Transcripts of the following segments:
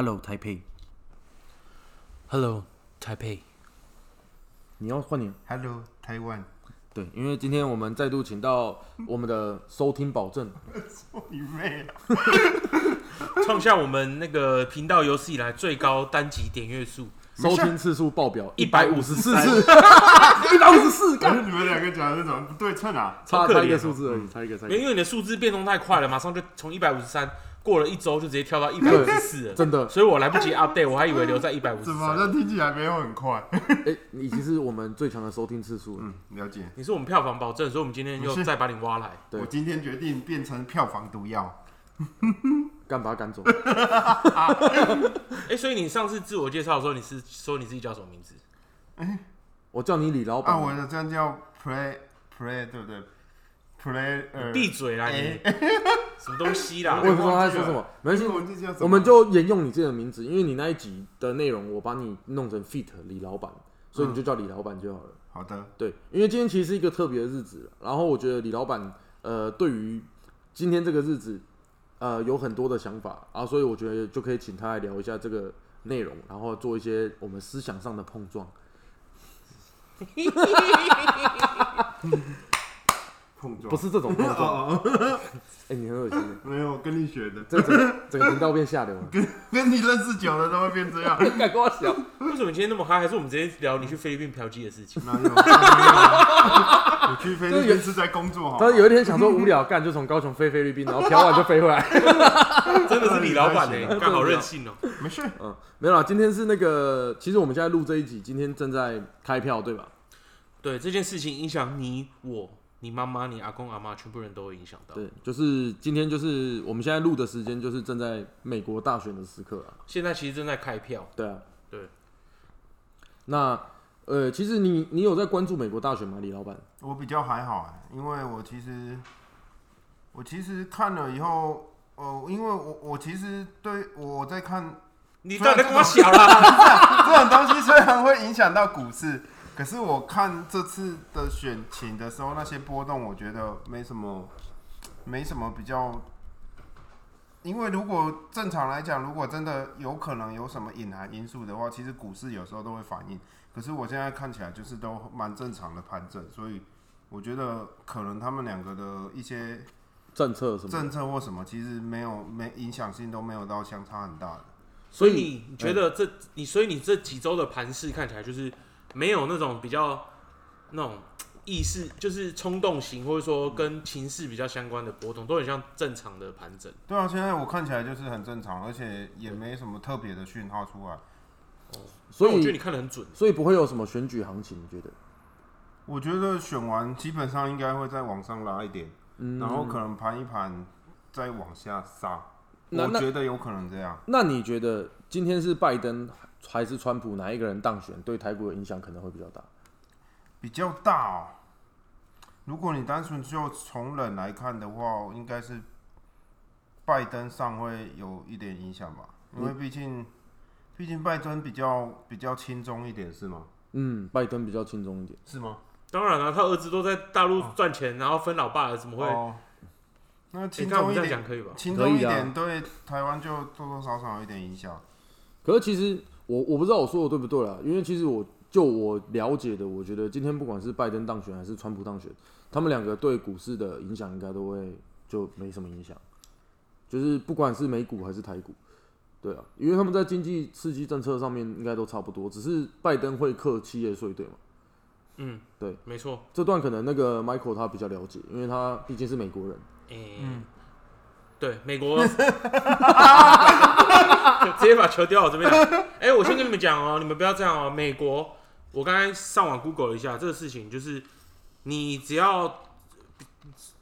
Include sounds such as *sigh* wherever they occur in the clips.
Hello，台北，Hello，台北。你要换你。Hello，台湾，对，因为今天我们再度请到我们的收听保证，你妹啊！创下我们那个频道有史以来最高单集点阅数。收听次数爆表一百五十四次，一百五十四，*laughs* 可是你们两个讲的是怎么不对称啊？差差一个数字而已，差一个，差一个，因为你的数字变动太快了，马上就从一百五十三过了一周就直接跳到一百五十四了，真的。所以我来不及 update，我还以为留在一百五十怎么好三。像听起来没有很快？哎，你其实我们最强的收听次数，嗯，了解。你是我们票房保证，所以我们今天又再把你挖来。*laughs* 对我今天决定变成票房毒药。*laughs* 干把他赶走。*laughs* 哎、所以你上次自我介绍的时候，你是说你自己叫什么名字？我叫你李老啊，我板，的这样叫 play play 对不对？play 呃，闭嘴啦你！什么东西啦我？也不知道他在说什么，没关系？我们就沿用你自己的名字，因为你那一集的内容我把你弄成 fit 李老板，所以你就叫李老板就好了。好的。对，因为今天其实是一个特别的日子，然后我觉得李老板呃对于今天这个日子呃有很多的想法啊，所以我觉得就可以请他来聊一下这个内容，然后做一些我们思想上的碰撞。*laughs* 碰撞不是这种碰撞，哦哦，*laughs* 哎、你很恶心，没有跟你学的，这整个整个频道变下流了。跟跟你认识久了都会变这样。*laughs* 敢跟我讲？为什么你今天那么嗨？还是我们直接聊你去菲律宾嫖妓的事情？哪有？我去菲律宾是在工作，好吗他有一天想说无聊干，就从高雄飞菲律宾，然后嫖完就飞回来。*laughs* 真的是李老板呢、刚好任性哦、没事。嗯，没有啦，今天是那个，其实我们现在录这一集，今天正在开票，对吧？对这件事情影响你、我、你妈妈、你阿公、阿妈，全部人都会影响到。对，就是今天就是我们现在录的时间，就是正在美国大选的时刻啊。现在其实正在开票，对啊，对。那呃，其实你你有在关注美国大选吗，李老板？我比较还好哎，因为我其实我其实看了以后，呃，因为我我其实对我在看你到底在跟我小啦？这种东西，虽然会影响到股市，可是我看这次的选情的时候，那些波动，我觉得没什么，没什么比较。因为如果正常来讲，如果真的有可能有什么隐含因素的话，其实股市有时候都会反应。可是我现在看起来就是都蛮正常的盘整，所以我觉得可能他们两个的一些政策什么？政策或什么，其实没有没影响性都没有到相差很大的。所以你你觉得这你所以你这几周的盘势看起来就是没有那种比较那种 *tsk* 意识，就是冲动型或者说跟情势比较相关的波动，都很像正常的盘整。对啊，现在我看起来就是很正常，而且也没什么特别的讯号出来。哦所以我觉得你看的很准。所以不会有什么选举行情，你觉得？我觉得选完基本上应该会再往上拉一点，嗯然后可能盘一盘再往下杀。我觉得有可能这样。那你觉得今天是拜登还是川普哪一个人当选，对台股的影响可能会比较大？比较大哦。如果你单纯就从人来看的话，应该是拜登上会有一点影响吧，因为毕竟，毕竟拜登比较比较轻松一点，是吗？嗯，拜登比较轻松一点。是吗？当然了、他儿子都在大陆赚钱，然后分老爸了，怎么会？哦，那你轻松一点，可以吧？轻松一点，对台湾就多多少少有一点影响。可是其实我我不知道我说的对不对啦，因为其实我就我了解的，我觉得今天不管是拜登当选还是川普当选，他们两个对股市的影响应该都会就没什么影响，就是不管是美股还是台股，对啊，因为他们在经济刺激政策上面应该都差不多，只是拜登会克企业税，对吗？嗯，对，没错。这段可能那个 Michael 他比较了解，因为他毕竟是美国人。诶、对，美国 *laughs* 直接把球丢到我这边来。哎、我先跟你们讲哦、你们不要这样哦、美国，我刚才上网 Google 了一下这个事情，就是你只要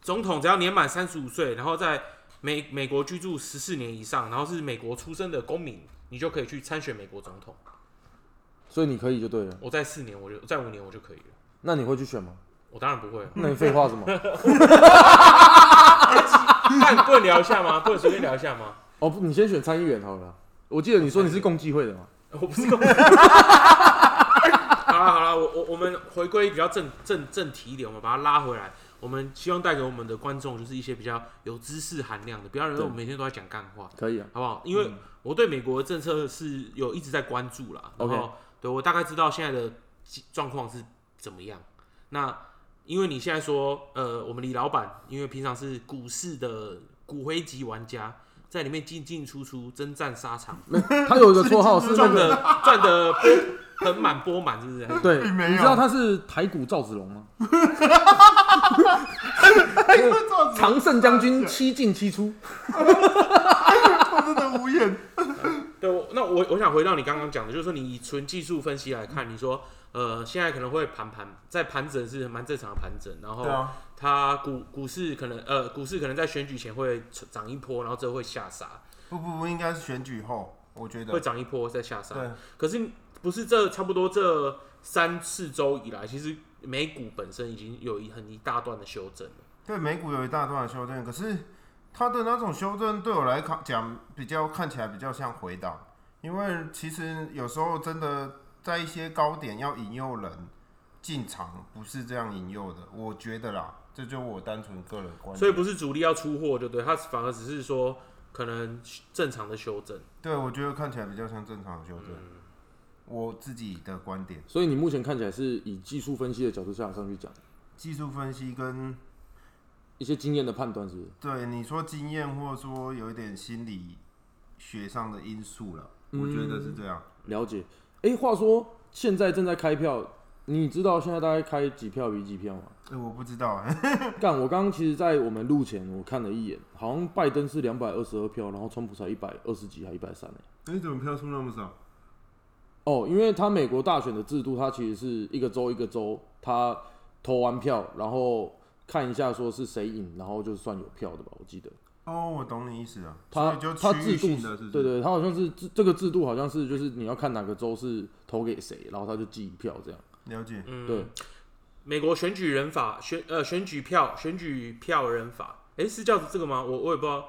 总统只要年满三十五岁，然后在美美国居住十四年以上，然后是美国出生的公民，你就可以去参选美国总统。所以你可以就对了。我在四年，我就在五年我就可以了。那你会去选吗？我当然不会啊，那你废话什么？*laughs* *laughs* *laughs* 不能聊一下吗？不能随便聊一下吗？哦，不，你先选参议员好了。我记得你说你是共济会的嘛？我不是共济会。*laughs* 好了好了，我我我们回归比较正正正题一点，我们把它拉回来。我们希望带给我们的观众就是一些比较有知识含量的，不要认为我们每天都在讲干话，可以啊。好不好？因为我对美国的政策是有一直在关注啦，然 OK 后对我大概知道现在的状况是怎么样。那因为你现在说，呃，我们李老板因为平常是股市的骨灰级玩家，在里面进进出出，征战沙场，他有一个绰号是那赚个，的赚的波盆满钵满，是不是？对，并没有你知道他是台股赵子龙吗？*laughs* 常胜将军七进七出，*laughs* 我真的无言。对，那我我想回到你刚刚讲的，就是说你以纯技术分析来看，你说呃现在可能会盘盘在盘整是蛮正常的盘整，然后对啊，它股股市可能呃股市可能在选举前会涨一波，然后之后会下杀，不不不，应该是选举后，我觉会得。涨一波再下杀。对，可是不是这差不多这三四周以来，其实美股本身已经有一很一大段的修正了。对，美股有一大段的修正，可是它的那种修正对我来看讲，比较看起来比较像回档，因为其实有时候真的在一些高点要引诱人进场，不是这样引诱的，我觉得啦，这就我单纯个人观点。所以不是主力要出货，就对，他反而只是说可能正常的修正。对我觉得看起来比较像正常的修正，嗯我自己的观点，所以你目前看起来是以技术分析的角度下上去讲，技术分析跟一些经验的判断是不是？对你说经验，或者说有一点心理学上的因素了，嗯我觉得是这样。了解。哎、话说现在正在开票，你知道现在大概开几票比几票吗？哎、我不知道，*laughs* 干，我刚刚其实，在我们录前我看了一眼，好像拜登是两百二十二票，然后川普才一百二十几还一百三哎。哎、怎么票数那么少？哦，因为他美国大选的制度，它其实是一个州一个州，他投完票，然后看一下说是谁赢，然后就算有票的吧，我记得。哦，我懂你意思了。他他制度对对，他好像是这这个制度好像是就是你要看哪个州是投给谁，然后他就记一票这样。了解。嗯，对，美国选举人法选呃选举票选举票人法，诶，是叫这个吗？我我也不知道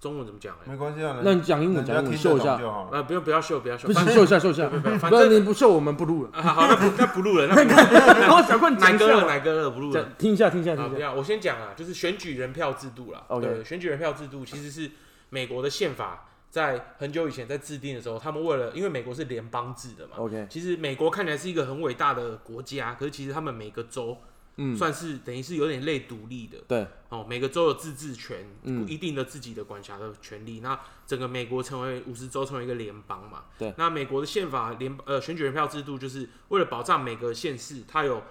中文怎么讲哎、没关系啊，那你讲英文讲英文听得懂秀一下，就好了。呃，不用不要秀不要秀，不反行秀一下秀一下，不不你不秀我们不录了。啊好那不 *laughs* 那不录了，那不录了然后小冠讲一奶哥了下，奶哥了不录了。听一下听一下听啊，一下。不要，我先讲啊，就是选举人票制度啦。OK 对，选举人票制度其实是美国的宪法在很久以前在制定的时候，他们为了因为美国是联邦制的嘛，OK，其实美国看起来是一个很伟大的国家，可是其实他们每个州嗯，算是等于是有点类独立的。对，哦，每个州有自治权，嗯一定的自己的管辖的权利。那整个美国成为五十州，成为一个联邦嘛。对。那美国的宪法联呃选举人票制度，就是为了保障每个县市它有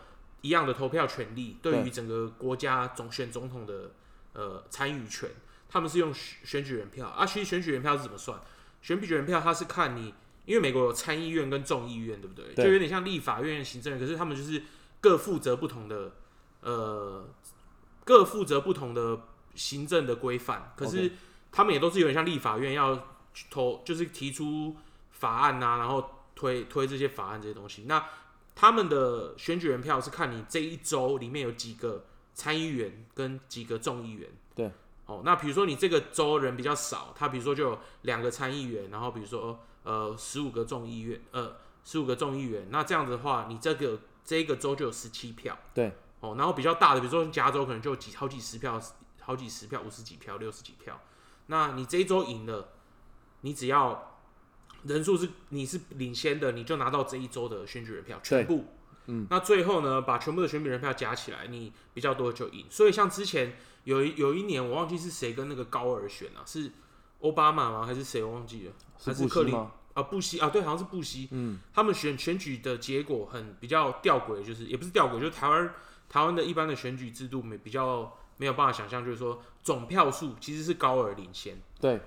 一样的投票权利，对于整个国家总选总统的呃参与权，他们是用选选举人票啊。其实选举人票是怎么算？选举人票它是看你，因为美国有参议院跟众议院，对不对？对就有点像立法院、行政院，可是他们就是各负责不同的呃各负责不同的行政的规范，可是他们也都是有点像立法院要去投，就是提出法案啊，然后推推这些法案这些东西。那他们的选举人票是看你这一周里面有几个参议员跟几个众议员。对。哦，那比如说你这个州人比较少，他比如说就有两个参议员，然后比如说呃十五个众议院，呃十五个众议员，那这样子的话，你这个这个州就有十七票。对。哦，然后比较大的，比如说加州可能就有几好几十票，好几十票，五十几票，六十几票。那你这一周赢了，你只要人数是你是领先的，你就拿到这一周的选举人票全部。嗯，那最后呢，把全部的选举人票加起来，你比较多就赢。所以像之前有一有一年，我忘记是谁跟那个高尔选啊，是奥巴马吗？还是谁？我忘记了，是还是克林？啊？布希啊，对，好像是布希。嗯，他们选选举的结果很比较吊诡，就是也不是吊诡，就是台湾台湾的一般的选举制度没比较没有办法想象，就是说总票数其实是高而领先，对，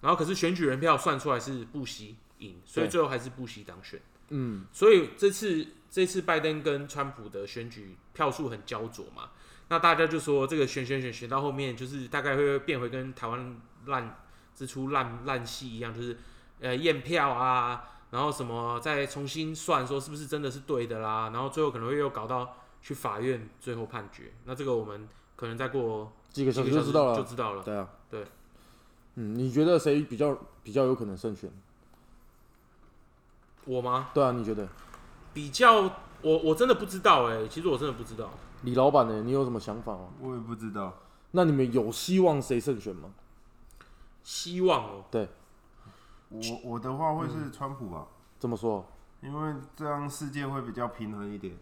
然后可是选举人票算出来是布希赢，所以最后还是布希当选。嗯，所以这次这次拜登跟川普的选举票数很焦灼嘛，那大家就说这个选选选选到后面，就是大概会变回跟台湾烂之出烂烂戏一样，就是呃验票啊，然后什么再重新算说是不是真的是对的啦，然后最后可能会又搞到去法院最后判决。那这个我们可能再过几个小时就知道了。就知道了。对啊，对，嗯，你觉得谁比较比较有可能胜选？我吗？对啊，你觉得？比较我我真的不知道哎、其实我真的不知道。李老板呢？你有什么想法吗？我也不知道。那你们有希望谁胜选吗？希望哦，对我我的话会是川普吧，怎么说，因为这样世界会比较平衡一点。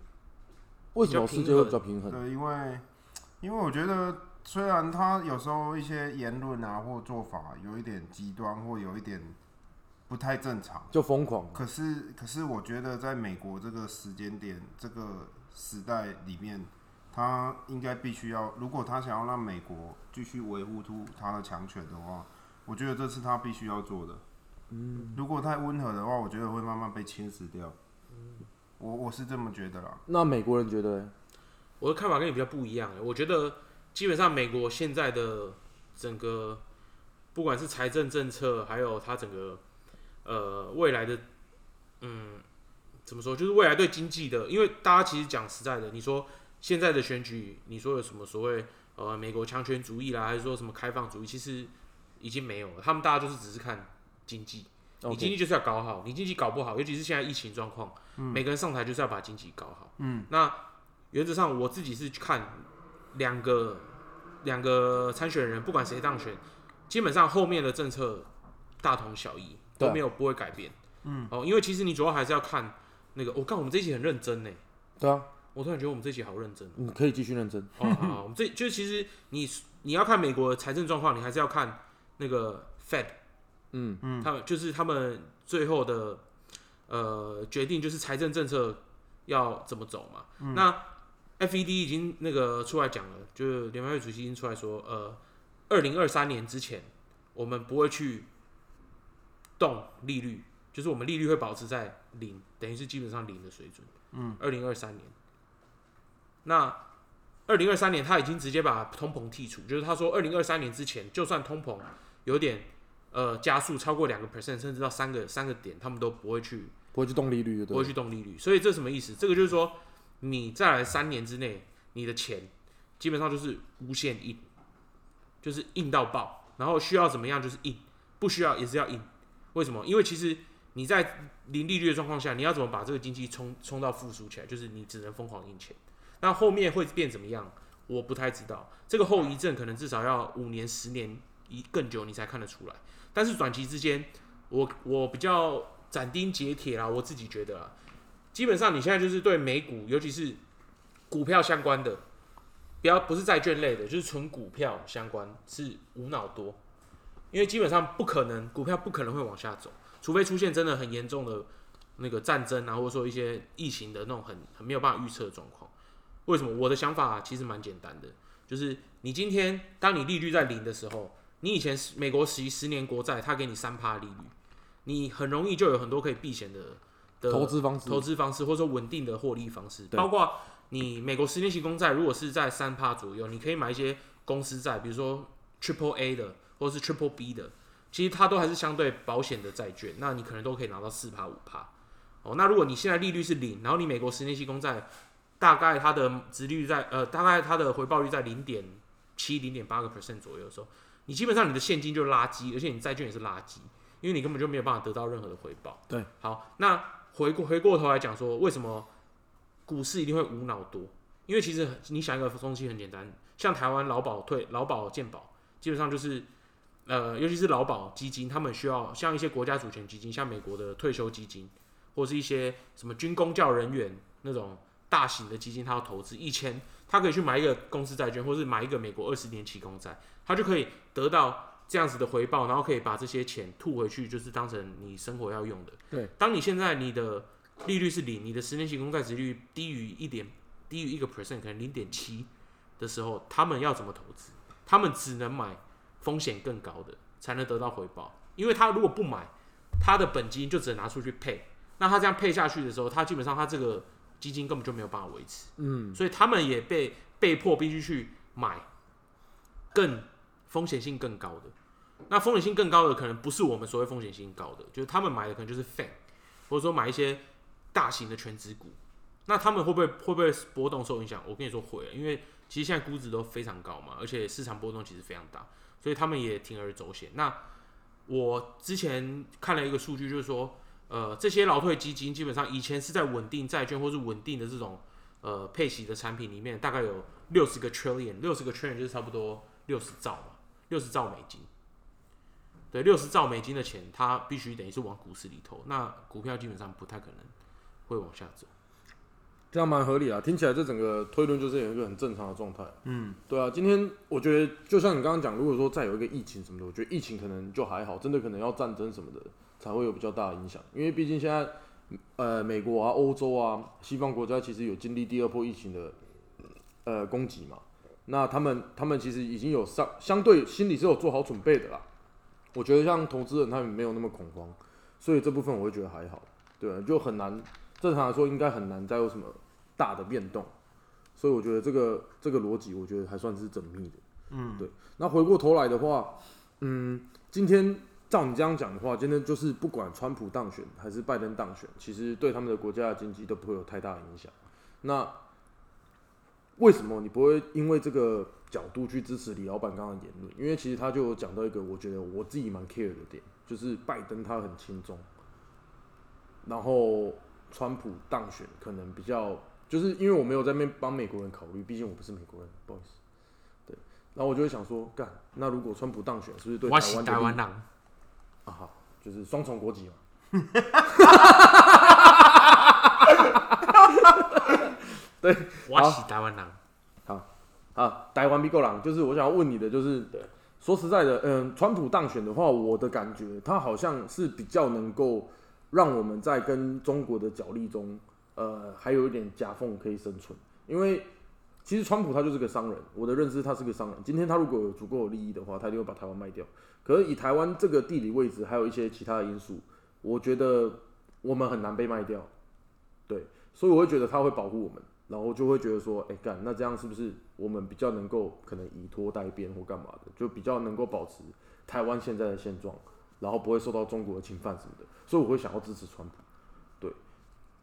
为什么世界会比较平衡？对，因为因为我觉得虽然他有时候一些言论啊或做法有一点极端或有一点不太正常，就疯狂。可是可是我觉得在美国这个时间点这个时代里面，他应该必须要，如果他想要让美国继续维护出他的强权的话，我觉得这是他必须要做的。嗯，如果太温和的话，我觉得会慢慢被侵蚀掉。我我是这么觉得啦。那美国人觉得嘞？我的看法跟你比较不一样欸。我觉得基本上美国现在的整个不管是财政政策，还有它整个呃未来的嗯怎么说，就是未来对经济的，因为大家其实讲实在的，你说现在的选举，你说有什么所谓呃美国强权主义啦，还是说什么开放主义，其实已经没有了。他们大家就是只是看经济。你经济就是要搞好，你经济搞不好，尤其是现在疫情状况，每个人上台就是要把经济搞好。嗯，那原则上我自己是看两个两个参选人，不管谁当选，基本上后面的政策大同小异，都没有不会改变。嗯，哦，因为其实你主要还是要看那个，我、看我们这一期很认真呢，对啊，我突然觉得我们这一期好认真。你可以继续认真。哦，好好，我们这就是其实你你要看美国的财政状况，你还是要看那个 Fed。嗯嗯，他们就是他们最后的呃决定，就是财政政策要怎么走嘛。那 FED 已经那个出来讲了，就是联邦会主席已经出来说，呃，二零二三年之前，我们不会去动利率，就是我们利率会保持在零，等于是基本上零的水准。嗯，二零二三年，那二零二三年他已经直接把通膨剔除，就是他说二零二三年之前，就算通膨有点呃加速超过两个 percent，甚至到三个三个点，他们都不会去不会去动利率，对不会去动利率。所以这什么意思？这个就是说，你再来三年之内，你的钱基本上就是无限印，就是印到爆，然后需要怎么样就是印，不需要也是要印。为什么？因为其实你在零利率的状况下，你要怎么把这个经济冲冲到复苏起来？就是你只能疯狂印钱。那后面会变怎么样？我不太知道。这个后遗症可能至少要五年、十年一更久，你才看得出来。但是短期之间，我我比较斩钉截铁啦，我自己觉得啦，基本上你现在就是对美股，尤其是股票相关的，不要不是债券类的，就是纯股票相关是无脑多，因为基本上不可能股票不可能会往下走，除非出现真的很严重的那个战争啊，或者说一些疫情的那种很很没有办法预测的状况。为什么？我的想法其实蛮简单的，就是你今天当你利率在零的时候，你以前美国十十年国债，它给你三趴利率，你很容易就有很多可以避险的的投资方式投资方式，或者说稳定的获利方式，包括你美国十年期公债，如果是在三趴左右，你可以买一些公司债，比如说 Triple A 的或者是 Triple B 的，其实它都还是相对保险的债券，那你可能都可以拿到四趴五趴。哦，那如果你现在利率是零，然后你美国十年期公债大概它的值率在呃，大概它的回报率在零点七、零点八个 percent 左右的时候，你基本上你的现金就垃圾，而且你债券也是垃圾，因为你根本就没有办法得到任何的回报。对，好，那回过回过头来讲说，为什么股市一定会无脑多？因为其实你想一个东西很简单，像台湾劳保退、劳保健保，基本上就是呃，尤其是劳保基金，他们需要像一些国家主权基金，像美国的退休基金，或是一些什么军工教人员那种大型的基金，他要投资一千，他可以去买一个公司债券，或是买一个美国二十年期公债，他就可以得到这样子的回报，然后可以把这些钱吐回去，就是当成你生活要用的。对，当你现在你的利率是零，你的十年期公债值率低于一点，低于一个 percent，可能零点七的时候，他们要怎么投资？他们只能买风险更高的，才能得到回报。因为他如果不买，他的本金就只能拿出去配。那他这样配下去的时候，他基本上他这个基金根本就没有办法维持，嗯，所以他们也被被迫必须去买更风险性更高的。那风险性更高的可能不是我们所谓风险性高的，就是他们买的可能就是 FAN，或者说买一些大型的全职股。那他们会不会会不会波动受影响？我跟你说会，因为其实现在估值都非常高嘛，而且市场波动其实非常大，所以他们也铤而走险。那我之前看了一个数据，就是说，呃，这些劳退基金基本上以前是在稳定债券或是稳定的这种呃配息的产品里面，大概有六十个 trillion，六十个 trillion 就是差不多六十兆嘛，六十兆美金。对，六十兆美金的钱，它必须等于是往股市里投，那股票基本上不太可能会往下走。这样蛮合理啊，听起来这整个推论就是有一个很正常的状态。嗯，对啊，今天我觉得就像你刚刚讲，如果说再有一个疫情什么的，我觉得疫情可能就还好，真的可能要战争什么的才会有比较大的影响，因为毕竟现在呃美国啊、欧洲啊、西方国家其实有经历第二波疫情的呃攻击嘛，那他们他们其实已经有相相对心里是有做好准备的啦。我觉得像投资人他们没有那么恐慌，所以这部分我会觉得还好，对啊，就很难正常来说应该很难再有什么大的变动，所以我觉得这个这个逻辑我觉得还算是缜密的，嗯，对。那回过头来的话，嗯，今天照你这样讲的话，今天就是不管川普当选还是拜登当选，其实对他们的国家的经济都不会有太大影响。那为什么你不会因为这个角度去支持李老板刚刚的言论？因为其实他就有讲到一个我觉得我自己蛮 care 的点，就是拜登他很轻松，然后川普当选可能比较，就是因为我没有在那边帮美国人考虑，毕竟我不是美国人，不好意思。对，然后我就会想说，干，那如果川普当选，是不是对我是台湾台湾人，啊好，就是双重国籍嘛。*laughs* *laughs* 我是台湾人。啊，台湾 B 够狼，就是我想要问你的，就是说实在的，嗯，川普当选的话，我的感觉他好像是比较能够让我们在跟中国的角力中，呃，还有一点夹缝可以生存。因为其实川普他就是个商人，我的认知他是个商人。今天他如果有足够的利益的话，他一定会把台湾卖掉。可是以台湾这个地理位置，还有一些其他的因素，我觉得我们很难被卖掉。对，所以我会觉得他会保护我们。然后就会觉得说，哎、干，那这样是不是我们比较能够可能以拖代变或干嘛的，就比较能够保持台湾现在的现状，然后不会受到中国的侵犯什么的，所以我会想要支持川普。对，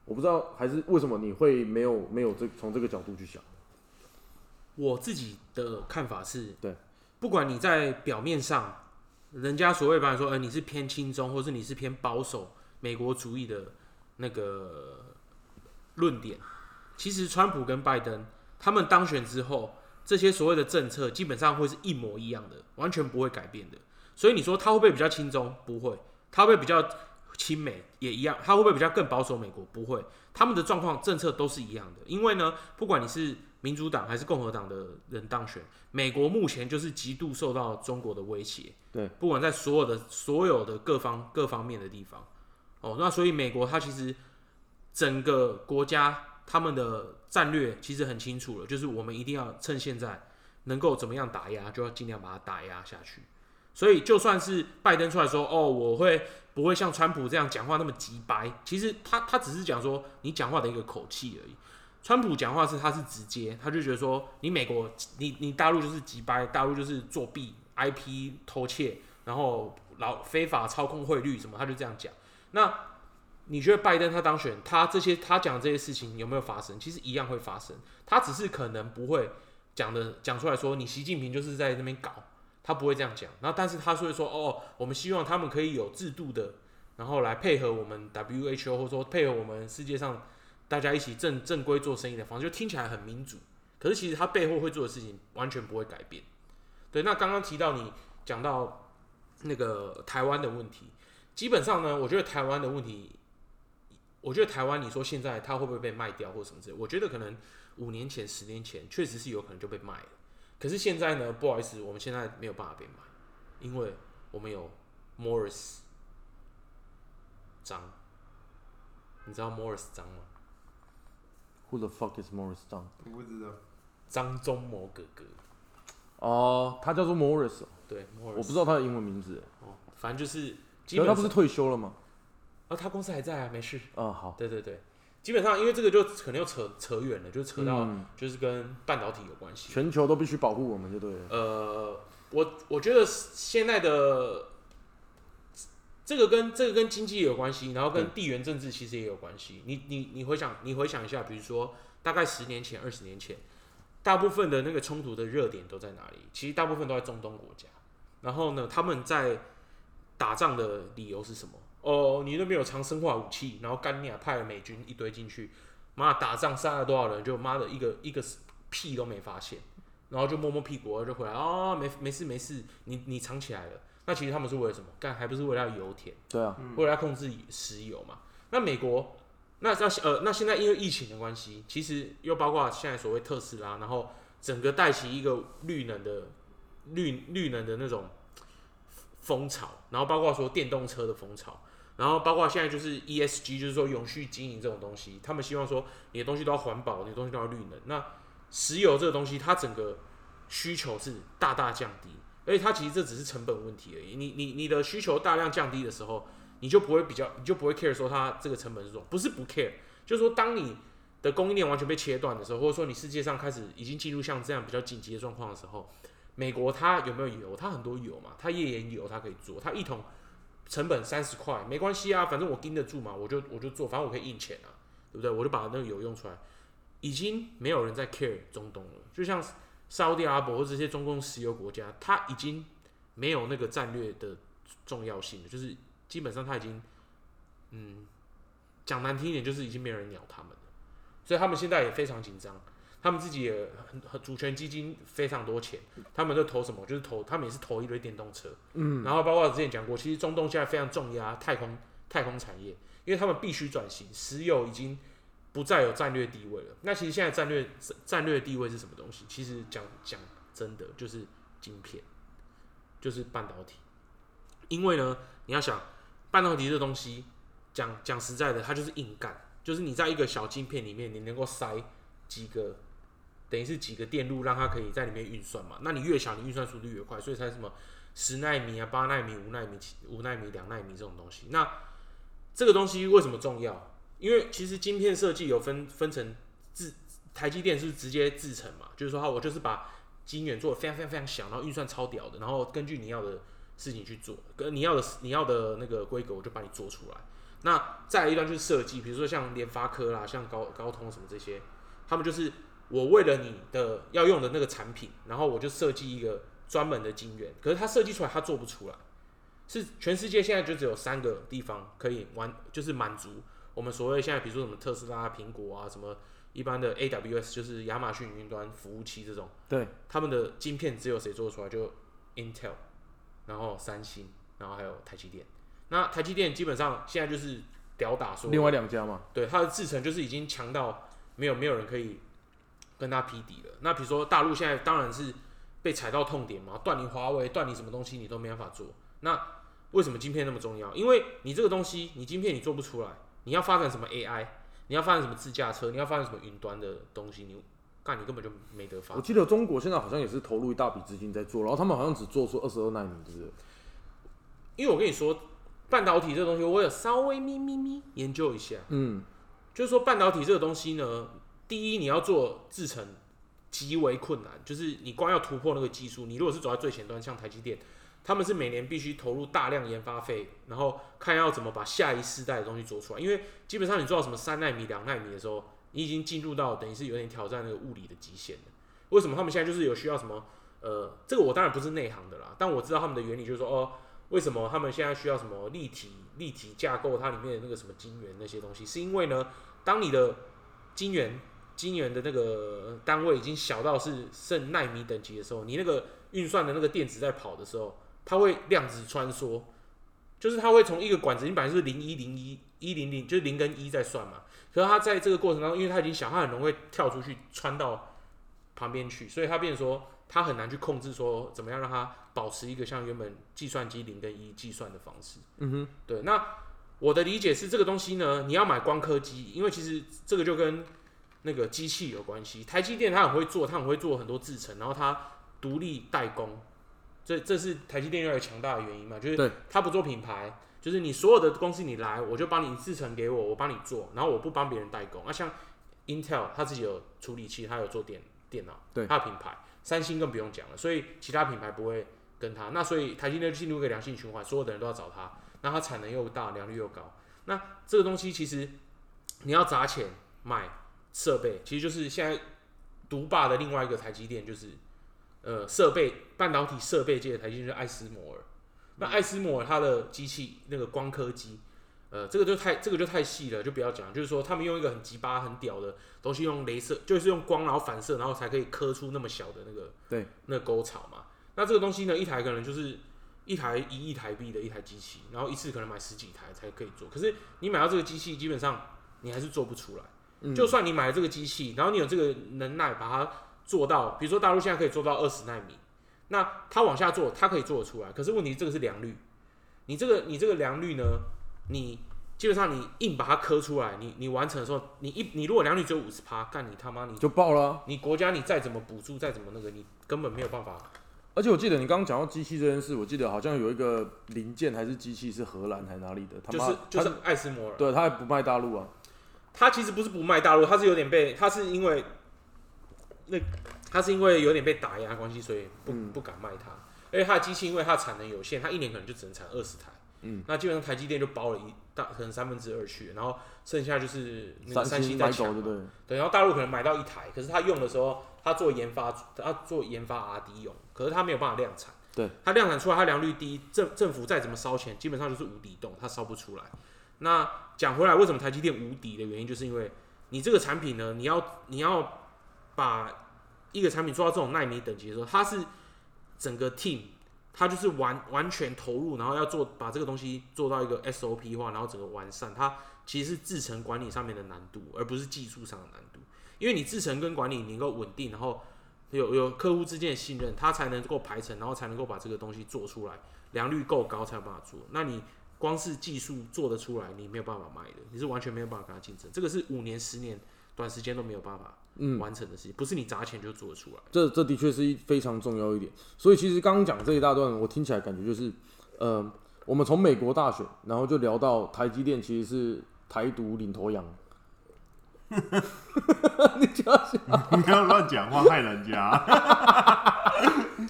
我不知道还是为什么你会没有没有这从这个角度去想。我自己的看法是，对，不管你在表面上，人家所谓把你说，呃，你是偏亲中，或是你是偏保守美国主义的那个论点，其实川普跟拜登他们当选之后，这些所谓的政策基本上会是一模一样的，完全不会改变的。所以你说他会不会比较亲中？不会，他会不会比较亲美？也一样，他会不会比较更保守美国？不会，他们的状况政策都是一样的。因为呢，不管你是民主党还是共和党的人当选，美国目前就是极度受到中国的威胁。对，不管在所有的所有的各方各方面的地方，哦，那所以美国它其实整个国家他们的战略其实很清楚了，就是我们一定要趁现在能够怎么样打压，就要尽量把它打压下去。所以就算是拜登出来说，哦，我会不会像川普这样讲话那么急白？其实他他只是讲说你讲话的一个口气而已。川普讲话是他是直接，他就觉得说你美国你你大陆就是急掰，大陆就是作弊、IP 偷窃，然后老非法操控汇率什么，他就这样讲。那你觉得拜登他当选，他这些他讲这些事情有没有发生？其实一样会发生，他只是可能不会讲的讲出来说你习近平就是在那边搞，他不会这样讲。那但是他会说哦，我们希望他们可以有制度的，然后来配合我们 WHO 或者说配合我们世界上大家一起正正规做生意的方式，就听起来很民主。可是其实他背后会做的事情完全不会改变。对，那刚刚提到你讲到那个台湾的问题，基本上呢，我觉得台湾的问题，我觉得台湾你说现在它会不会被卖掉或什么之类，我觉得可能五年前、十年前确实是有可能就被卖了。可是现在呢，不好意思，我们现在没有办法被卖，因为我们有 Morris 张，你知道 Morris 张吗？Who the fuck is Morris John？我不知道。张忠谋哥哥，哦，他叫做 Morris，哦对，Morris，我不知道他的英文名字。哦，反正就是基可是他不是，退休了吗？哦，他公司还在啊，没事。嗯，好，对对对，基本上因为这个就可能又扯扯远了，就扯到嗯就是跟半导体有关系。全球都必须保护我们就对了。呃，我我觉得现在的这个跟这个跟经济也有关系，然后跟地缘政治其实也有关系。你你你回想你回想一下，比如说大概十年前、二十年前，大部分的那个冲突的热点都在哪里？其实大部分都在中东国家。然后呢，他们在打仗的理由是什么？哦，你那边有藏生化武器，然后干你啊，派了美军一堆进去，妈打仗杀了多少人，就妈的一个一个屁都没发现。然后就摸摸屁股就回来哦，没没事没事，你你藏起来了。那其实他们是为了什么？干还不是为了要油田，对啊，为了要控制石油嘛。那美国，那那呃，那现在因为疫情的关系，其实又包括现在所谓特斯拉，然后整个带起一个绿能的绿绿能的那种风潮，然后包括说电动车的风潮，然后包括现在就是 ESG，就是说永续经营这种东西，他们希望说你的东西都要环保，你的东西都要绿能。那石油这个东西，它整个需求是大大降低，而且它其实这只是成本问题而已。你你你的需求大量降低的时候，你就不会比较，你就不会 care 说它这个成本是多少，不是不 care，就是说当你的供应链完全被切断的时候，或者说你世界上开始已经进入像这样比较紧急的状况的时候，美国它有没有油？它很多油嘛，它页岩油它可以做，它一桶成本三十块，没关系啊，反正我盯得住嘛，我就我就做，反正我可以印钱啊，对不对？我就把那个油用出来，已经没有人在 care 中东了，就像沙特阿拉伯或这些中东石油国家，它已经没有那个战略的重要性了，就是基本上它已经，嗯，讲难听一点，就是已经没有人鸟他们了，所以他们现在也非常紧张。他们自己也很很主权基金非常多钱，他们都投什么？就是投，他们也是投一堆电动车，嗯，然后包括之前讲过，其实中东现在非常重压太空太空产业，因为他们必须转型，石油已经不再有战略地位了。那其实现在战略战略地位是什么东西？其实讲讲真的，就是晶片，就是半导体。因为呢，你要想半导体这东西，讲讲实在的，它就是硬干，就是你在一个小晶片里面，你能够塞几个，等于是几个电路，让它可以在里面运算嘛。那你越小，你运算速度越快，所以才什么十纳米啊、八纳米、五纳米、五纳米、两纳米这种东西。那这个东西为什么重要？因为其实晶片设计有分分成制，台积电是直接制成嘛，就是说它我就是把晶圆做的非常非常非常小，然后运算超屌的，然后根据你要的事情去做，跟你要的你要的那个规格，我就把你做出来。那再来一段就是设计，比如说像联发科啦、像高高通什么这些，他们就是我为了你的要用的那个产品，然后我就设计一个专门的晶圆，可是它设计出来它做不出来，是全世界现在就只有三个地方可以完，就是满足我们所谓现在比如说什么特斯拉、苹果啊，什么一般的 AWS 就是亚马逊云端服务器这种，对，他们的晶片只有谁做得出来？就 Intel，然后三星，然后还有台积电。那台积电基本上现在就是屌打说，另外两家嘛，对它的制程就是已经强到没有没有人可以跟他匹敌了。那比如说大陆现在当然是被踩到痛点嘛，断你华为，断你什么东西你都没办法做。那为什么晶片那么重要？因为你这个东西，你晶片你做不出来，你要发展什么 AI，你要发展什么自驾车，你要发展什么云端的东西，你干你根本就没得发我。记得中国现在好像也是投入一大笔资金在做，然后他们好像只做出二十二纳米，对不对？因为我跟你说，半导体这个东西，我有稍微咪咪咪研究一下。嗯，就是说，半导体这个东西呢，第一你要做制程极为困难，就是你光要突破那个技术，你如果是走在最前端，像台积电，他们是每年必须投入大量研发费，然后看要怎么把下一世代的东西做出来。因为基本上你做到什么三纳米、两纳米的时候，你已经进入到等于是有点挑战那个物理的极限了。为什么他们现在就是有需要什么？呃，这个我当然不是内行的啦，但我知道他们的原理就是说，哦，为什么他们现在需要什么立体立体架构它里面的那个什么晶圆那些东西，是因为呢，当你的晶圆晶圆的那个单位已经小到是剩纳米等级的时候，你那个运算的那个电子在跑的时候，它会量子穿梭，就是它会从一个管子，你本来是零一零一一零零，就是零跟一在算嘛，可是它在这个过程当中，因为它已经小，它很容易跳出去穿到旁边去，所以它变说它很难去控制说怎么样让它保持一个像原本计算机零跟一计算的方式。嗯哼，对，那我的理解是这个东西呢，你要买光刻机，因为其实这个就跟那个机器有关系。台积电它很会做，它很会做很多制程，然后它独立代工，这这是台积电越来越强大的原因嘛，就是对它不做品牌，就是你所有的公司你来，我就帮你制成给我，我帮你做，然后我不帮别人代工。那、像 Intel 它自己有处理器，它有做电电脑，对它的品牌，三星更不用讲了，所以其他品牌不会跟它。那所以台积电就进入一个良性循环，所有的人都要找它，那它产能又大，良率又高。那这个东西其实你要砸钱买设备，其实就是现在独霸的另外一个台积电，就是呃设备半导体设备界的台积电就是艾斯摩尔。那艾斯摩尔它的机器那个光刻机，呃，这个就太这个就太细了，就不要讲。就是说他们用一个很鸡巴很屌的东西，用镭射，就是用光然后反射，然后才可以刻出那么小的那个对那个沟槽嘛。那这个东西呢，一台可能就是一台一亿台币的一台机器，然后一次可能买十几台才可以做。可是你买到这个机器，基本上你还是做不出来。嗯就算你买了这个机器，然后你有这个能耐把它做到，比如说大陆现在可以做到二十纳米，那它往下做，它可以做得出来。可是问题这个是良率，你这个你这个良率呢，你基本上你硬把它磕出来，你你完成的时候，你一你如果良率只有五十趴，干你他妈你就爆了啊、你国家你再怎么补助再怎么那个，你根本没有办法。而且我记得你刚刚讲到机器这件事，我记得好像有一个零件还是机器是荷兰还是哪里的，他妈就是就是他艾斯摩尔，对他还不卖大陆啊，他其实不是不卖大陆，他是有点被，他是因为那他是因为有点被打压关系，所以不、嗯不敢卖它。而且它的机器因为它产能有限，它一年可能就只能产二十台。嗯，那基本上台积电就包了一大可能三分之二去，然后剩下就是那个三三星在抢嘛。对对？然后大陆可能买到一台，可是他用的时候，他做研发，他做研发 R&D 用，可是他没有办法量产。对，他量产出来，他良率低，政政府再怎么烧钱，基本上就是无底洞，它烧不出来。那讲回来，为什么台积电无敌的原因，就是因为你这个产品呢，你要你要把一个产品做到这种纳米等级的时候，它是整个 team，它就是完完全投入，然后要做把这个东西做到一个 SOP 化，然后整个完善，它其实是制程管理上面的难度，而不是技术上的难度。因为你制程跟管理能够稳定，然后有有客户之间的信任，它才能够排程，然后才能够把这个东西做出来，良率够高才有办法做。那你光是技术做得出来，你没有办法卖的，你是完全没有办法跟他竞争。这个是五年、十年、短时间都没有办法嗯，完成的事情，不是你砸钱就做得出来。这这的确是一非常重要一点。所以其实刚刚讲这一大段，我听起来感觉就是，呃，我们从美国大选，然后就聊到台积电其实是台独领头羊。你这样想，你不要乱讲话，害人家。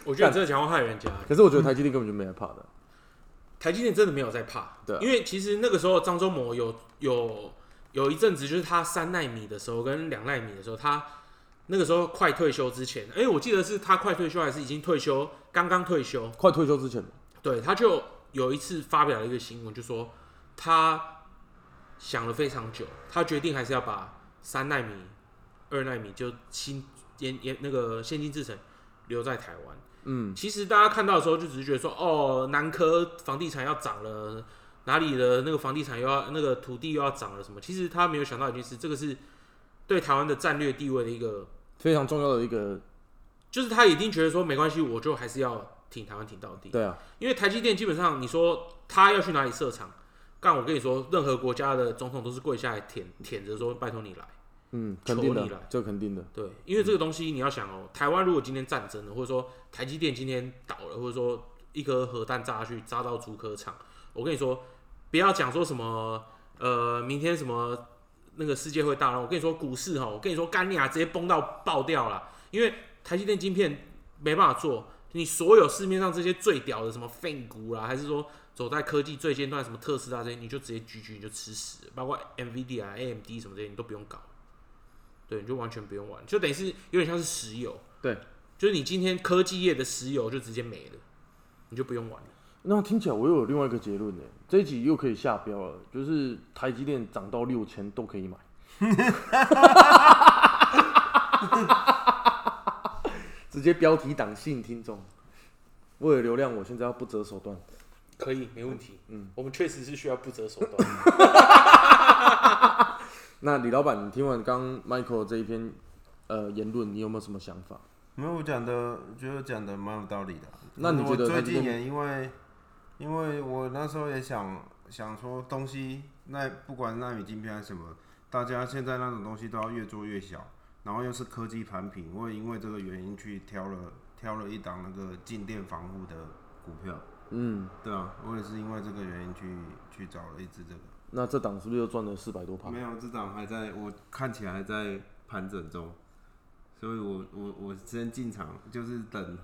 我觉得你这个讲话害人家。可是我觉得台积电根本就没害怕的。台积电真的没有在怕，对啊。因为其实那个时候张忠谋有有有一阵子，就是他三纳米的时候跟两纳米的时候，他那个时候快退休之前，哎、我记得是他快退休还是已经退休，刚刚退休，快退休之前，对，他就有一次发表了一个新闻，就说他想了非常久，他决定还是要把三纳米、二纳米就新研研那个先进制程留在台湾。嗯，其实大家看到的时候，就只是觉得说，哦，南科房地产要涨了，哪里的那个房地产又要那个土地又要涨了什么？其实他没有想到一件事，这个是对台湾的战略地位的一个，非常重要的一个，就是他一定觉得说没关系，我就还是要挺台湾挺到底。对啊，因为台积电基本上你说他要去哪里设厂，干我跟你说，任何国家的总统都是跪下来舔舔着说拜托你来。嗯，肯定的这肯定的，对，因为这个东西你要想哦，台湾如果今天战争了，或者说台积电今天倒了，或者说一颗核弹炸下去炸到竹科厂，我跟你说，不要讲说什么呃，明天什么那个世界会大乱，我跟你说股市哈，我跟你说干你啊，直接崩到爆掉了，因为台积电晶片没办法做，你所有市面上这些最屌的什么 Fin 股啦，还是说走在科技最尖端什么特斯拉这些，你就直接 GG 你就吃屎，包括 NVIDIA、AMD 什么这些你都不用搞。对，你就完全不用玩，就等于是有点像是石油。对，就是你今天科技业的石油就直接没了，你就不用玩了。那听起来我又有另外一个结论呢，这一集又可以下标了，就是台积电涨到六千都可以买。*laughs* 直接标题党吸引听众，为了流量，我现在要不择手段。可以，没问题。嗯，我们确实是需要不择手段。*laughs* 那李老板，你听完刚 Michael 这一篇呃言论，你有没有什么想法？没有，我讲的觉得讲的蛮有道理的。那你觉得我最近也因为，因为我那时候也想想说东西，那不管纳米晶片还是什么，大家现在那种东西都要越做越小，然后又是科技产品，我也因为这个原因去挑了挑了一档那个静电防护的股票。嗯，对啊，我也是因为这个原因去去找了一只这个。那这档是不是又赚了四百多趴？没有，这档还在我看起来还在盘整中，所以我我我先进场，就是等，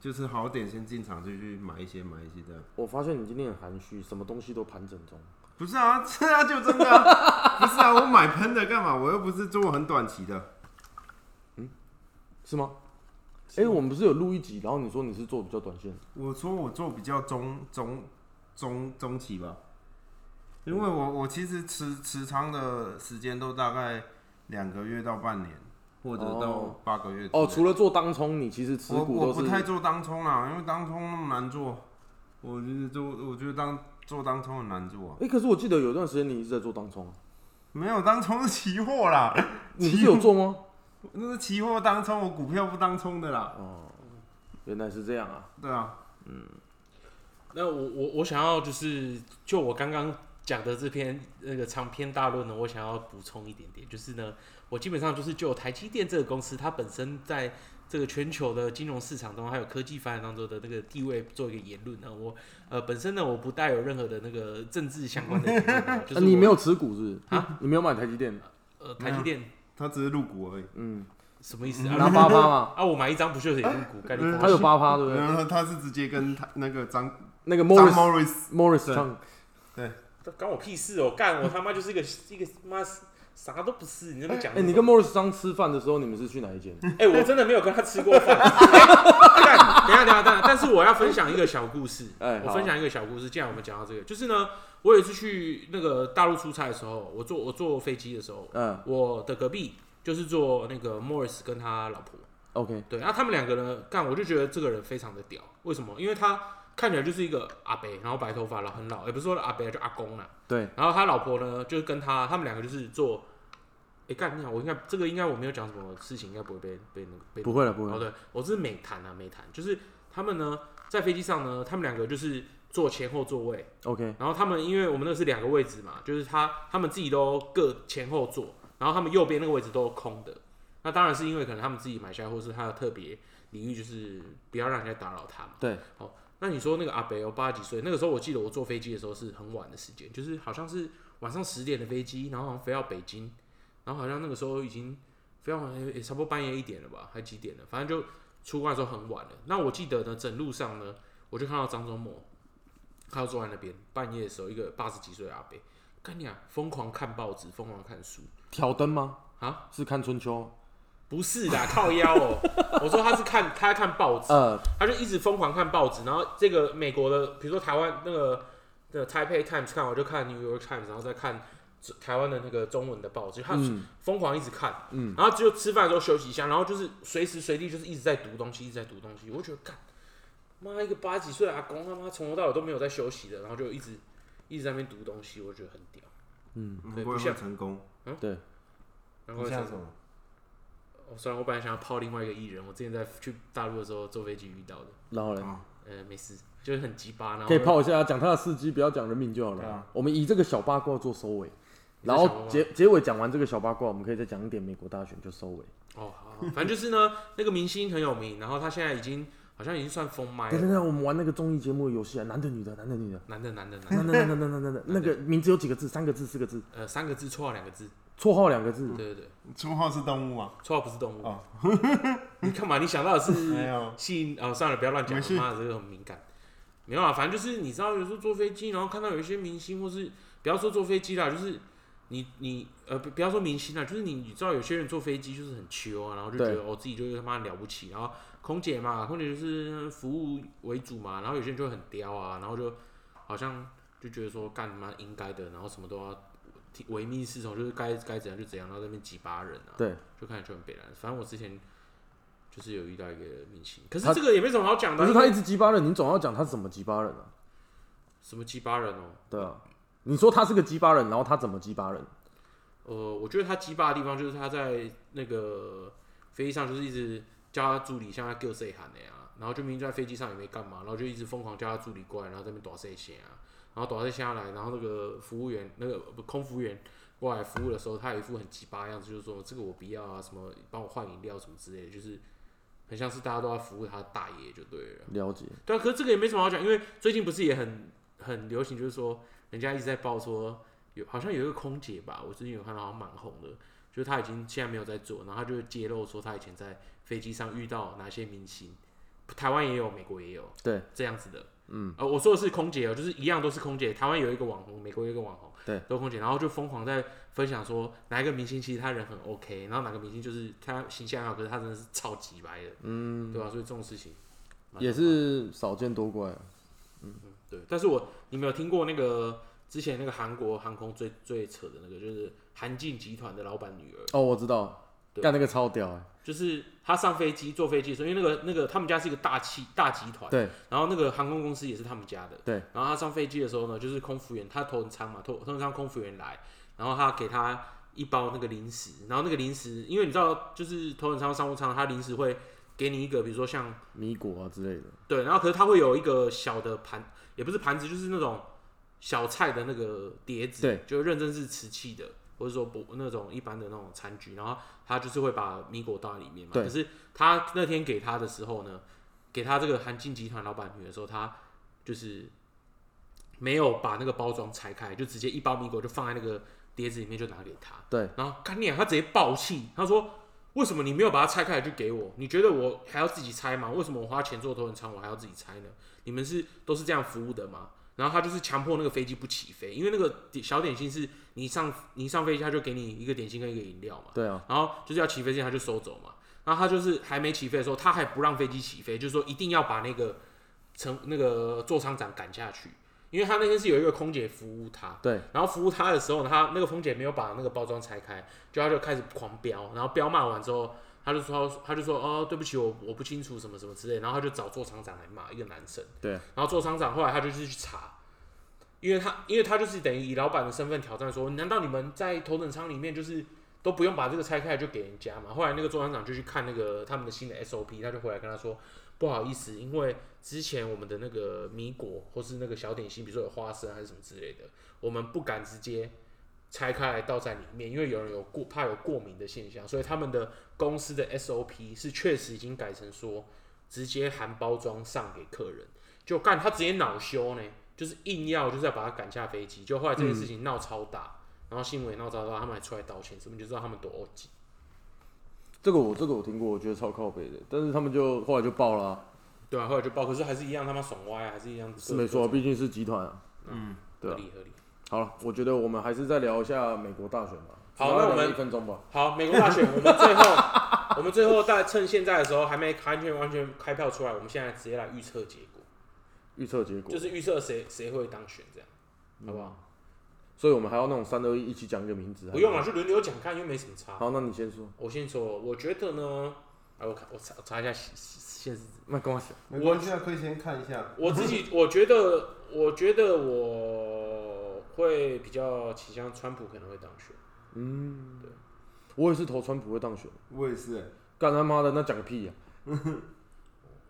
就是好点先进场就去买一些买一些这样。我发现你今天很含蓄，什么东西都盘整中。不是啊，*laughs* 这啊，就真的、啊，不是啊，我买喷的干嘛？我又不是做很短期的。嗯是吗？哎、我们不是有录一集，然后你说你是做比较短线，我说我做比较中中中中期吧，因为我我其实持持仓的时间都大概两个月到半年，或者到哦八个月之哦，除了做当冲，你其实持我我股都不太做当冲啦，因为当冲那么难做，我觉得做我觉得当做当冲很难做、啊，哎、可是我记得有段时间你一直在做当冲啊，没有当冲是期货啦，*laughs* 你是有做吗？那是期货当冲，我股票不当冲的啦，哦，原来是这样啊。对啊，嗯那我我我想要就是就我刚刚讲的这篇那个长篇大论呢，我想要补充一点点，就是呢，我基本上就是就台积电这个公司，它本身在这个全球的金融市场中，还有科技发展当中的那个地位做一个言论呢，我呃本身呢我不带有任何的那个政治相关的言论啊，*laughs* 就是啊你没有持股是不是？啊，你没有买台积电？呃台积电他只是入股而已，嗯，什么意思拿啊？八趴嘛，*laughs* 啊，我买一张不就是也入股？概念他有八趴，对不对？然后他是直接跟他那个张那个张 Morris Morris Morris 对唱，这关我屁事哦！干我他妈就是一个一个妈啥都不是，你那么讲哎、什么？你跟 Morris 张吃饭的时候，你们是去哪一间？哎、我真的没有跟他吃过饭。*laughs* 干等一下，等一下，等一下，但是我要分享一个小故事。哎好我分享一个小故事。既然我们讲到这个，就是呢，我有一次去那个大陆出差的时候，我坐我坐飞机的时候，嗯我的隔壁就是坐那个 Morris 跟他老婆。，OK，对，然后他们两个呢，干我就觉得这个人非常的屌。为什么？因为他看起来就是一个阿伯，然后白头发，然后很老，也不是说阿伯，就阿公啦。对，然后他老婆呢，就是跟他，他们两个就是做，哎、干你好，我应该这个应该我没有讲什么事情，应该不会被被那个被不会了，不会哦，对，我这是美谈啊，美谈，就是他们呢在飞机上呢，他们两个就是坐前后座位，OK，然后他们因为我们那是两个位置嘛，就是他他们自己都各前后座，然后他们右边那个位置都空的。那当然是因为可能他们自己买下来，或是他的特别领域，就是不要让人家打扰他嘛。对，好，那你说那个阿北哦，八十几岁，那个时候我记得我坐飞机的时候是很晚的时间，就是好像是晚上十点的飞机，然后好像飞到北京，然后好像那个时候已经飞到好像也差不多半夜一点了吧，还几点了，反正就出关的时候很晚了。那我记得呢，整路上呢，我就看到张忠谋，他就坐在那边，半夜的时候，一个八十几岁的阿北，看你啊，疯狂看报纸，疯狂看书挑灯吗？啊，是看春秋？不是的，*laughs* 靠腰哦，我说他是看他在看报纸，呃，他就一直疯狂看报纸，然后这个美国的，比如说台湾那个的 Taipei Times 看我就看 New York Times，然后再看台湾的那个中文的报纸，他嗯。疯狂一直看，嗯，然后只有吃饭的时候休息一下，然后就是随时随地就是一直在读东西，一直在读东西，我就觉得干妈一个八十几岁的阿公，他妈从头到尾都没有在休息的，然后就一直一直在那边读东西，我觉得很屌。嗯，不像成功？嗯？对，然后像什么？哦，虽然我本来想要泡另外一个艺人，我之前在去大陆的时候坐飞机遇到的，然后呢，啊呃，没事，就是很鸡巴，然后可以泡一下，讲他的事迹，不要讲人名就好了对啊。我们以这个小八卦做收尾，然后结结尾讲完这个小八卦，我们可以再讲一点美国大选就收尾。哦，好，好反正就是呢，那个明星很有名，然后他现在已经好像已经算封麦了，等等等，我们玩那个综艺节目的游戏啊，男的女的，男的女的，男的男的男的，男的男的男的男的，*laughs* 那个名字有几个字？三个字、四个字？呃，三个字，错了两个字，绰号两个字？对对对，绰号是动物吗？绰号不是动物。哦 *laughs* 你干嘛？你想到的是 *laughs* 没有姓？哦，算了，不要乱讲没，事妈的，这个很敏感。没有啊，反正就是你知道，有时候坐飞机，然后看到有一些明星，或是不要说坐飞机啦，就是你你呃，不不要说明星啦，就是你你知道有些人坐飞机就是很秋啊，然后就觉对得我、自己就是他妈了不起，然后空姐嘛，空姐就是服务为主嘛，然后有些人就会很刁啊，然后就好像就觉得说干他妈应该的，然后什么都要听唯命是从，就是该该怎样就怎样，然后在那边挤巴人啊，对，就看起来就很北蓝。反正我之前就是有遇到一个明星，可是这个也没什么好讲的啊，因为不是他一直鸡巴人，你总要讲他是怎么鸡巴人啊？什么鸡巴人哦、对啊，你说他是个鸡巴人，然后他怎么鸡巴人？呃，我觉得他鸡巴的地方就是他在那个飞机上就是一直叫他助理向他叫谁喊的呀，然后就明明在飞机上也没干嘛，然后就一直疯狂叫他助理过来，然后在那边打谁线啊，然后躲在下来，然后那个服务员那个不空服务员过来服务的时候，他有一副很鸡巴的样子，就是说这个我不要啊，什么帮我换饮料什么之类的，就是很像是大家都在服务他的大爷就对了。了解，对啊，可是这个也没什么好讲，因为最近不是也很很流行，就是说人家一直在报说有好像有一个空姐吧，我最近有看到好像蛮红的，就是她已经现在没有在做，然后她就揭露说她以前在飞机上遇到哪些明星，台湾也有，美国也有，对，这样子的。嗯，呃，我说的是空姐哦，就是一样都是空姐，台湾有一个网红，美国有一个网红，对，都是空姐，然后就疯狂在分享说哪一个明星其实他人很 OK，然后哪个明星就是他形象好，可是他真的是超级白的，嗯，对吧、所以这种事情也是少见多怪啊。对，但是我你没有听过那个之前那个韩国航空最最扯的那个，就是韩进集团的老板女儿，哦，我知道，对。干那个超屌哎、就是他上飞机坐飞机的时候，因为那个那个他们家是一个大企大集团，对，然后那个航空公司也是他们家的，对，然后他上飞机的时候呢，就是空服员他头等舱嘛，头头等舱空服员来，然后他给他一包那个零食，然后那个零食，因为你知道就是头等舱商务舱，他零食会给你一个，比如说像米果啊之类的，对，然后可是他会有一个小的盘，也不是盘子，就是那种小菜的那个碟子，对，就认真是瓷器的，或者说不那种一般的那种餐具，然后他就是会把米果倒在里面嘛。对可是他那天给他的时候呢，给他这个韩进集团老板女的时候，他就是没有把那个包装拆开，就直接一包米果就放在那个碟子里面就拿给他。对，然后干你啊，他直接爆气，他说。为什么你没有把它拆开来就给我？你觉得我还要自己拆吗？为什么我花钱坐头等舱我还要自己拆呢？你们是都是这样服务的吗？然后他就是强迫那个飞机不起飞，因为那个点小点心是你上你上飞机他就给你一个点心跟一个饮料嘛，对啊，然后就是要起飞之前他就收走嘛，然后他就是还没起飞的时候，他还不让飞机起飞，就是说一定要把那个乘那个座舱长赶下去，因为他那天是有一个空姐服务他，对，然后服务他的时候呢，他那个空姐没有把那个包装拆开，就他就开始狂飙，然后飙骂完之后，他就说他就说哦对不起我我不清楚什么什么之类，然后他就找做厂长来骂一个男生，对，然后做厂长后来他就是去查，因为他因为他就是等于以老板的身份挑战说，难道你们在头等舱里面就是都不用把这个拆开来就给人家嘛？后来那个做厂长就去看那个他们的新的 SOP，他就回来跟他说不好意思，因为之前我们的那个米果或是那个小点心，比如说有花生还是什么之类的，我们不敢直接拆开来倒在里面，因为有人有过怕有过敏的现象，所以他们的公司的 SOP 是确实已经改成说直接含包装上给客人，就干他直接恼羞呢，就是硬要就是要把他赶下飞机，就后来这件事情闹超大，然后新闻也闹超大，他们还出来道歉，什么就知道他们多欧几。这个我这个我听过，我觉得超靠北的，但是他们就后来就爆了、啊，对啊，后来就爆，可是还是一样他妈爽歪啊，还是一样是没错，毕竟是集团啊。嗯，对啊合理合理。好了，我觉得我们还是再聊一下美国大选吧。好那我们一分钟吧。好，美国大选，我们最后，*laughs* 我们最后在趁现在的时候还没完全完全开票出来，我们现在直接来预测结果，预测结果，就是预测谁谁会当选，这样，好不好？所以我们还要那种三二一一起讲一个名字。不用了，还是就轮流讲，看又没什么差。好，那你先说。我先说，我觉得呢，啊，我看我查我查一下现现实，那跟我讲。没关系啊，可以先看一下。我自己我觉得，我觉得我会比较倾向川普可能会当选。嗯，对，我也是投川普会当选。我也是、欸，干他妈的，那讲个屁呀、*laughs*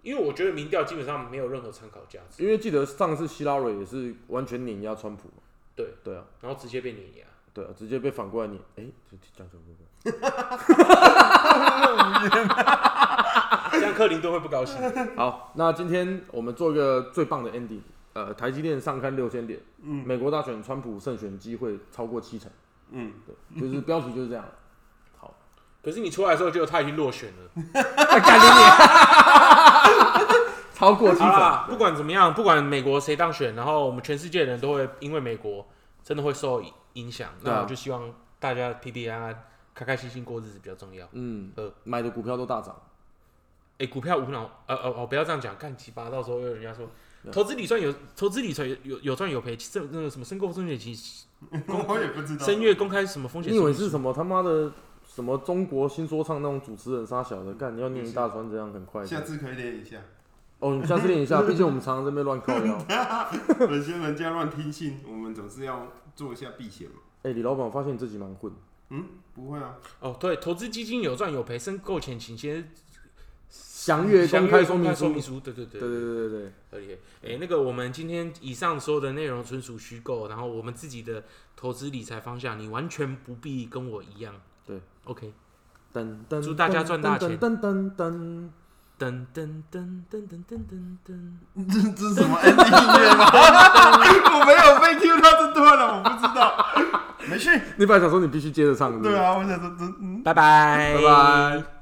因为我觉得民调基本上没有任何参考价值，因为记得上次希拉蕊也是完全碾压川普嘛。对对啊，然后直接被碾压。对啊，直接被反过来碾。哎、这讲什么？*laughs* 这样克林顿会不高兴。好，那今天我们做一个最棒的 ending。呃，台积电上看六千点，嗯，美国大选川普胜选机会超过七成，嗯，对，就是标题就是这样。好，可是你出来的时候，就他已经落选了。干你脸，*laughs* 超过七好啦，成，不管怎么样，不管美国谁当选，然后我们全世界的人都会因为美国真的会受影响。对啊那我就希望大家平平安安、开开心心过日子比较重要。嗯呃，买的股票都大涨，哎、股票无脑，呃呃哦，不要这样讲，干鸡巴，到时候又有人家说投资理算有投资理财有有有赚有赔，这那个什么申购风险期 *laughs* 我也不知道。声乐公开什么风险？你以为是什么他妈的什么中国新说唱那种主持人杀小的？干，你要念一大串这样很快。下次可以练一下，哦，你下次练一下，*laughs* 毕竟我们常常在那边乱靠腰。*laughs* 有些人家乱听信，我们总是要做一下避险嘛。哎、李老板，我发现你自己蛮混。嗯，不会啊，哦，对，投资基金有赚有赔，申购前请先详阅公开说明说明书，对对对。对对对对对，可以，哎、那个我们今天以上所有的内容纯属虚构，然后我们自己的投资理财方向，你完全不必跟我一样。对，OK，噔噔，祝大家赚大钱。噔噔噔噔噔噔噔噔噔噔噔。噔，这这是什么 ending 音乐吗？我没有被 Q 到这段了，我不知道。*laughs* 没事，你本来想说你必须接着唱，对，啊，我想说。拜拜，拜拜。